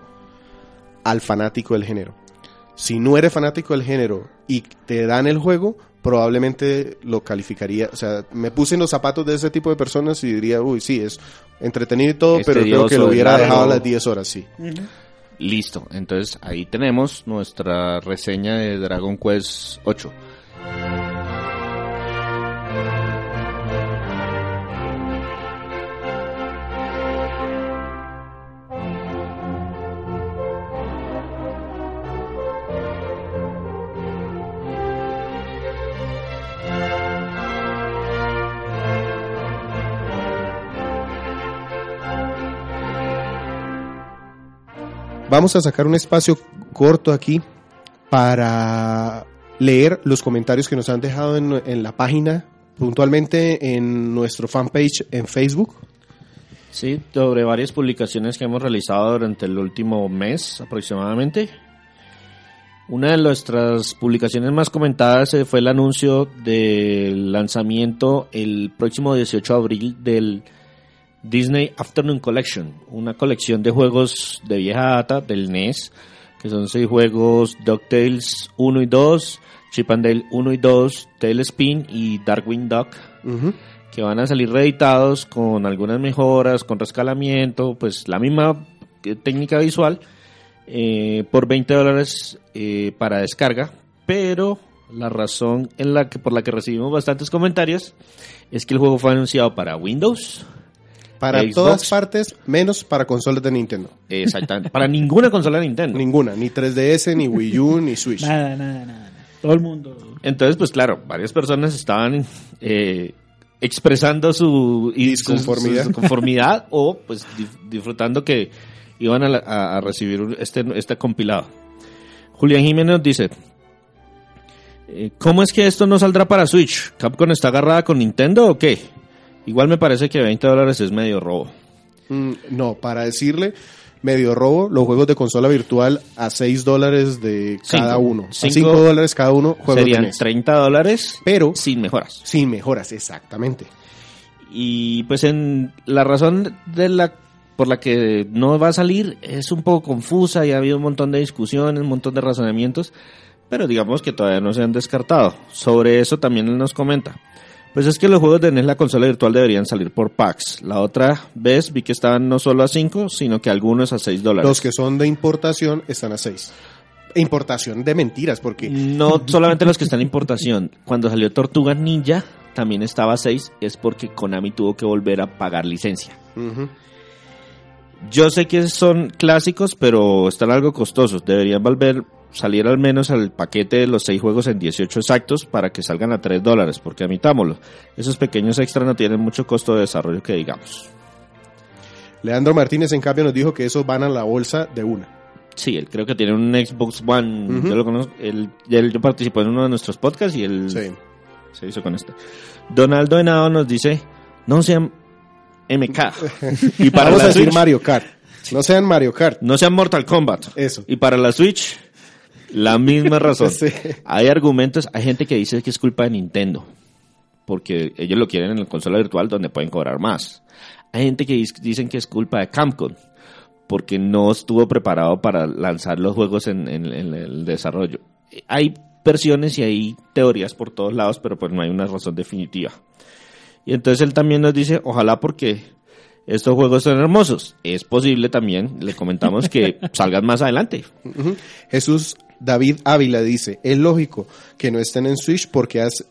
al fanático del género. Si no eres fanático del género y te dan el juego, probablemente lo calificaría. O sea, me puse en los zapatos de ese tipo de personas y diría, uy, sí, es entretenido y todo, pero creo que lo hubiera dejado a las 10 horas, sí. Listo. Entonces, ahí tenemos nuestra reseña de Dragon Quest 8. Vamos a sacar un espacio corto aquí para leer los comentarios que nos han dejado en, la página, puntualmente en nuestro fanpage en Facebook. Sí, sobre varias publicaciones que hemos realizado durante el último mes aproximadamente. Una de nuestras publicaciones más comentadas eh, fue el anuncio del lanzamiento el próximo 18 de abril del Disney Afternoon Collection, una colección de juegos de vieja data del NES, que son seis juegos DuckTales 1 y 2, Chip and Dale 1 y 2, Tailspin y Darkwing Duck que van a salir reeditados con algunas mejoras, con rescalamiento, pues la misma eh, técnica visual eh, por 20 dólares eh, para descarga, pero la razón en la que por la que recibimos bastantes comentarios es que el juego fue anunciado para Windows, Para Xbox. todas partes, menos para consolas de Nintendo. Exactamente. Para ninguna consola de Nintendo. Ninguna, ni 3DS, ni Wii U, ni Switch. Nada, nada, nada. nada. Todo el mundo. Entonces, pues claro, varias personas estaban eh, expresando su Disconformidad. su- su conformidad o pues dif- disfrutando que iban a, la- a- a recibir este, este compilado. Julián Jiménez nos dice, eh, ¿cómo es que esto no saldrá para Switch? ¿Capcom está agarrada con Nintendo o qué? Igual me parece que 20 dólares es medio robo. Mm, no, para decirle, medio robo, los juegos de consola virtual a 6 dólares de cada Cinco. uno. A Cinco 5 dólares cada uno, juegos de Serían NES. 30 dólares, Pero sin mejoras. sin mejoras, exactamente. Y pues en la razón de la por la que no va a salir es un poco confusa y ha habido un montón de discusiones, un montón de razonamientos, pero digamos que todavía no se han descartado. Sobre eso también él nos comenta. Pues es que los juegos de NES la consola virtual deberían salir por packs. La otra vez vi que estaban no solo a 5, sino que algunos a 6 dólares. Los que son de importación están a 6. Importación de mentiras, porque No solamente los que están en importación. Cuando salió Tortuga Ninja también estaba a 6, es porque Konami tuvo que volver a pagar licencia. Yo sé que son clásicos, pero están algo costosos. Deberían volver salir al menos al paquete de los seis juegos en 18 exactos para que salgan a 3 dólares, porque admitámoslo, esos pequeños extras no tienen mucho costo de desarrollo que digamos. Leandro Martínez, en cambio, nos dijo que esos van a la bolsa de una. Sí, él creo que tiene un Xbox One, yo lo conozco, él, él- yo participó en uno de nuestros podcasts y él Sí. se hizo con este. Donaldo Henao nos dice, no sean MK. y para Vamos a la decir Switch, Mario Kart. No sean Mario Kart. no sean Mortal Kombat. Eso. Y para la Switch, la misma razón. Sí. Hay argumentos, hay gente que dice que es culpa de Nintendo, porque ellos lo quieren en la consola virtual donde pueden cobrar más. Hay gente que dicen que es culpa de Capcom, porque no estuvo preparado para lanzar los juegos en, en- en el desarrollo. Hay versiones y hay teorías por todos lados, pero pues no hay una razón definitiva. Y entonces él también nos dice, ojalá porque estos juegos son hermosos. Es posible también, le comentamos que salgan más adelante. Jesús David Ávila dice, es lógico que no estén en Switch porque hace,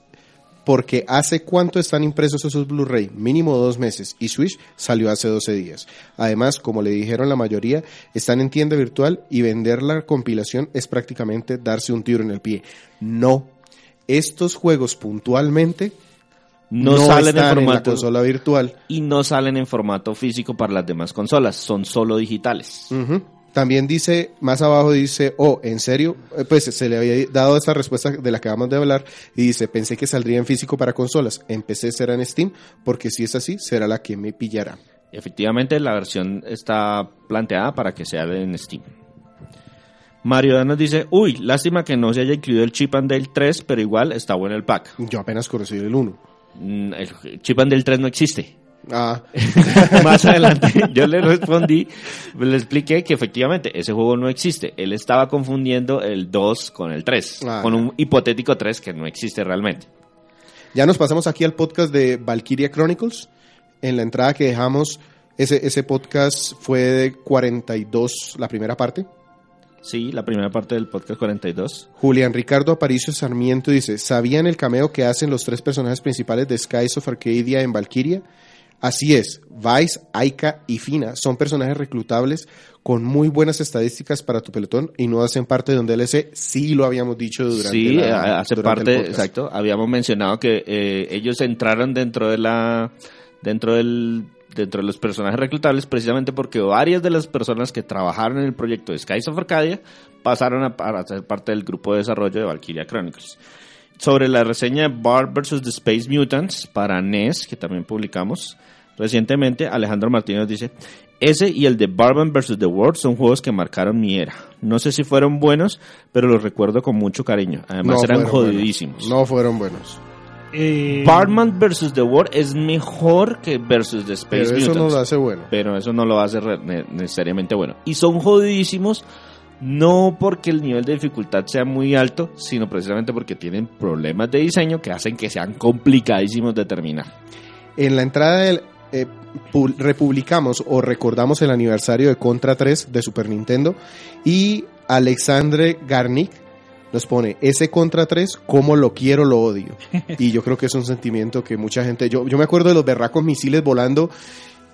porque hace cuánto están impresos esos Blu-ray, mínimo dos meses, y Switch salió hace 12 días. Además, como le dijeron la mayoría, están en tienda virtual y vender la compilación es prácticamente darse un tiro en el pie. No, estos juegos puntualmente No, salen en en la formato consola virtual. y no salen en formato físico para las demás consolas, son solo digitales. También dice, más abajo dice, oh, ¿en serio? Eh, Pues se le había dado esta respuesta de la que acabamos de hablar y dice, pensé que saldría en físico para consolas. Empecé será en Steam, porque si es así, será la que me pillará. Efectivamente, la versión está planteada para que sea en Steam. Mario Dan nos dice, uy, lástima que no se haya incluido el Chip and Dale 3, pero igual está bueno el pack. Yo apenas conocí el 1. Mm, El Chip and Dale 3 no existe. Ah, Más adelante yo le respondí, le expliqué que efectivamente ese juego no existe. Él estaba confundiendo el 2 con el 3, Ah, con un hipotético 3 que no existe realmente. ya nos pasamos aquí al podcast de Valkyria Chronicles. En la entrada que dejamos, ese, ese podcast fue de 42, la primera parte. Sí, la primera parte del podcast 42. Julián Ricardo Aparicio Sarmiento dice, ¿sabían el cameo que hacen los tres personajes principales de Skies of Arcadia en Valkyria? Así es, Vice, Aika y Fina son personajes reclutables con muy buenas estadísticas para tu pelotón y no hacen parte de un DLC, sí lo habíamos dicho durante Sí, la- hace durante parte, exacto. Habíamos mencionado que eh, ellos entraron dentro de la, dentro del, dentro de los personajes reclutables precisamente porque varias de las personas que trabajaron en el proyecto de Skies of Arcadia pasaron a, a ser parte del grupo de desarrollo de Valkyria Chronicles. Sobre la reseña de Bart vs. The Space Mutants para NES, que también publicamos recientemente, Alejandro Martínez dice, ese y el de Barban vs. The World son juegos que marcaron mi era. No sé si fueron buenos, pero los recuerdo con mucho cariño. Además No eran jodidísimos. buenos. No fueron buenos. Eh, Batman vs. The World es mejor que vs. The Space Pero eso Mutants. no lo hace bueno. Pero eso no lo hace necesariamente bueno. Y son jodidísimos no porque el nivel de dificultad sea muy alto, sino precisamente porque tienen problemas de diseño que hacen que sean complicadísimos de terminar. En la entrada del, eh, pu- republicamos o recordamos el aniversario de Contra 3 de Super Nintendo y Alexandre Garnick nos pone ese Contra 3, como lo quiero, lo odio. Y yo creo que es un sentimiento que mucha gente, yo, yo me acuerdo de los berracos misiles volando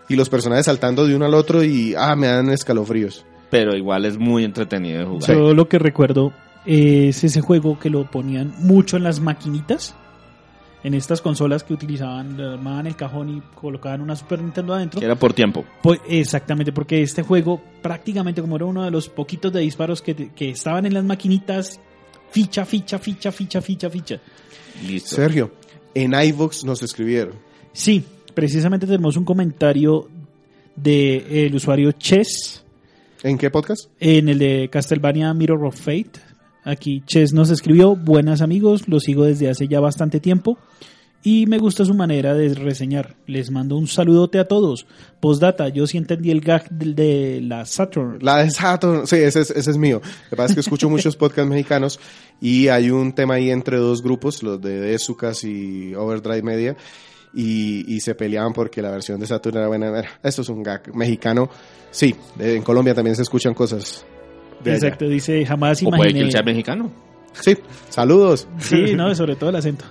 y los personajes saltando de uno al otro y ah, me dan escalofríos. Pero igual es muy entretenido de jugar. Yo lo que recuerdo es ese juego que lo ponían mucho en las maquinitas. En estas consolas que utilizaban, le armaban el cajón y colocaban una Super Nintendo adentro. Que era por tiempo. Pues, exactamente, porque este juego prácticamente como era uno de los poquitos de disparos que, que estaban en las maquinitas, ficha, ficha, ficha, ficha, ficha, ficha. Listo. Sergio, en iVox nos escribieron. Sí, precisamente tenemos un comentario del usuario Chess ¿En qué podcast? en el de Castlevania Mirror of Fate. Aquí Chess nos escribió, buenas amigos, lo sigo desde hace ya bastante tiempo y me gusta su manera de reseñar. Les mando un saludote a todos. Postdata, yo sí entendí el gag de la Saturn. La de Saturn, sí, ese es, ese es mío. Lo que pasa es que escucho muchos podcasts mexicanos y hay un tema ahí entre dos grupos, los de Desucas y Overdrive Media, y, y se peleaban porque la versión de Saturn era buena. Era, Esto es un gag mexicano. Sí, en Colombia también se escuchan cosas. De allá. Exacto, dice, jamás O puede que imaginé... él sea mexicano. Sí, saludos. Sí, no, sobre todo el acento.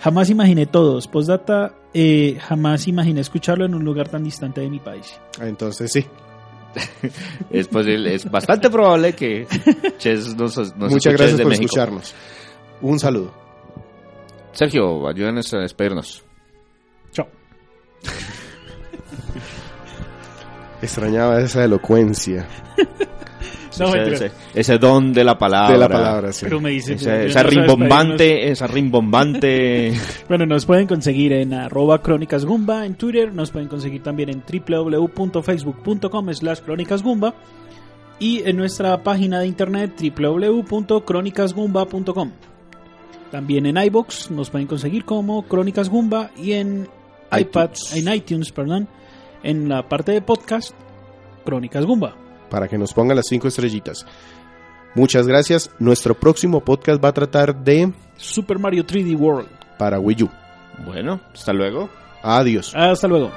Jamás imaginé todos. Postdata, eh, jamás imaginé escucharlo en un lugar tan distante de mi país. Entonces sí. Es posible, es bastante probable que Ches nos, nos Muchas gracias desde por México. escucharnos. Un saludo. Sergio, ayúdanos a despedirnos. Extrañaba esa elocuencia No, ese, ese- ese don de la palabra. de la palabra. sí. Pero me dice... Esa, yo esa no rimbombante, esa rimbombante. Bueno, nos pueden conseguir en arroba crónicasgumba en Twitter, nos pueden conseguir también en www.facebook.com slash crónicasgumba y en nuestra página de internet www.crónicasgumba.com. También en iBox nos pueden conseguir como Crónicas Gumba y en iPad, iTunes. en iTunes, perdón, en la parte de podcast Crónicas Gumba. para que nos pongan las cinco estrellitas. Muchas gracias. Nuestro próximo podcast va a tratar de Super Mario 3D World. para Wii U. bueno, hasta luego. Adiós. Hasta luego.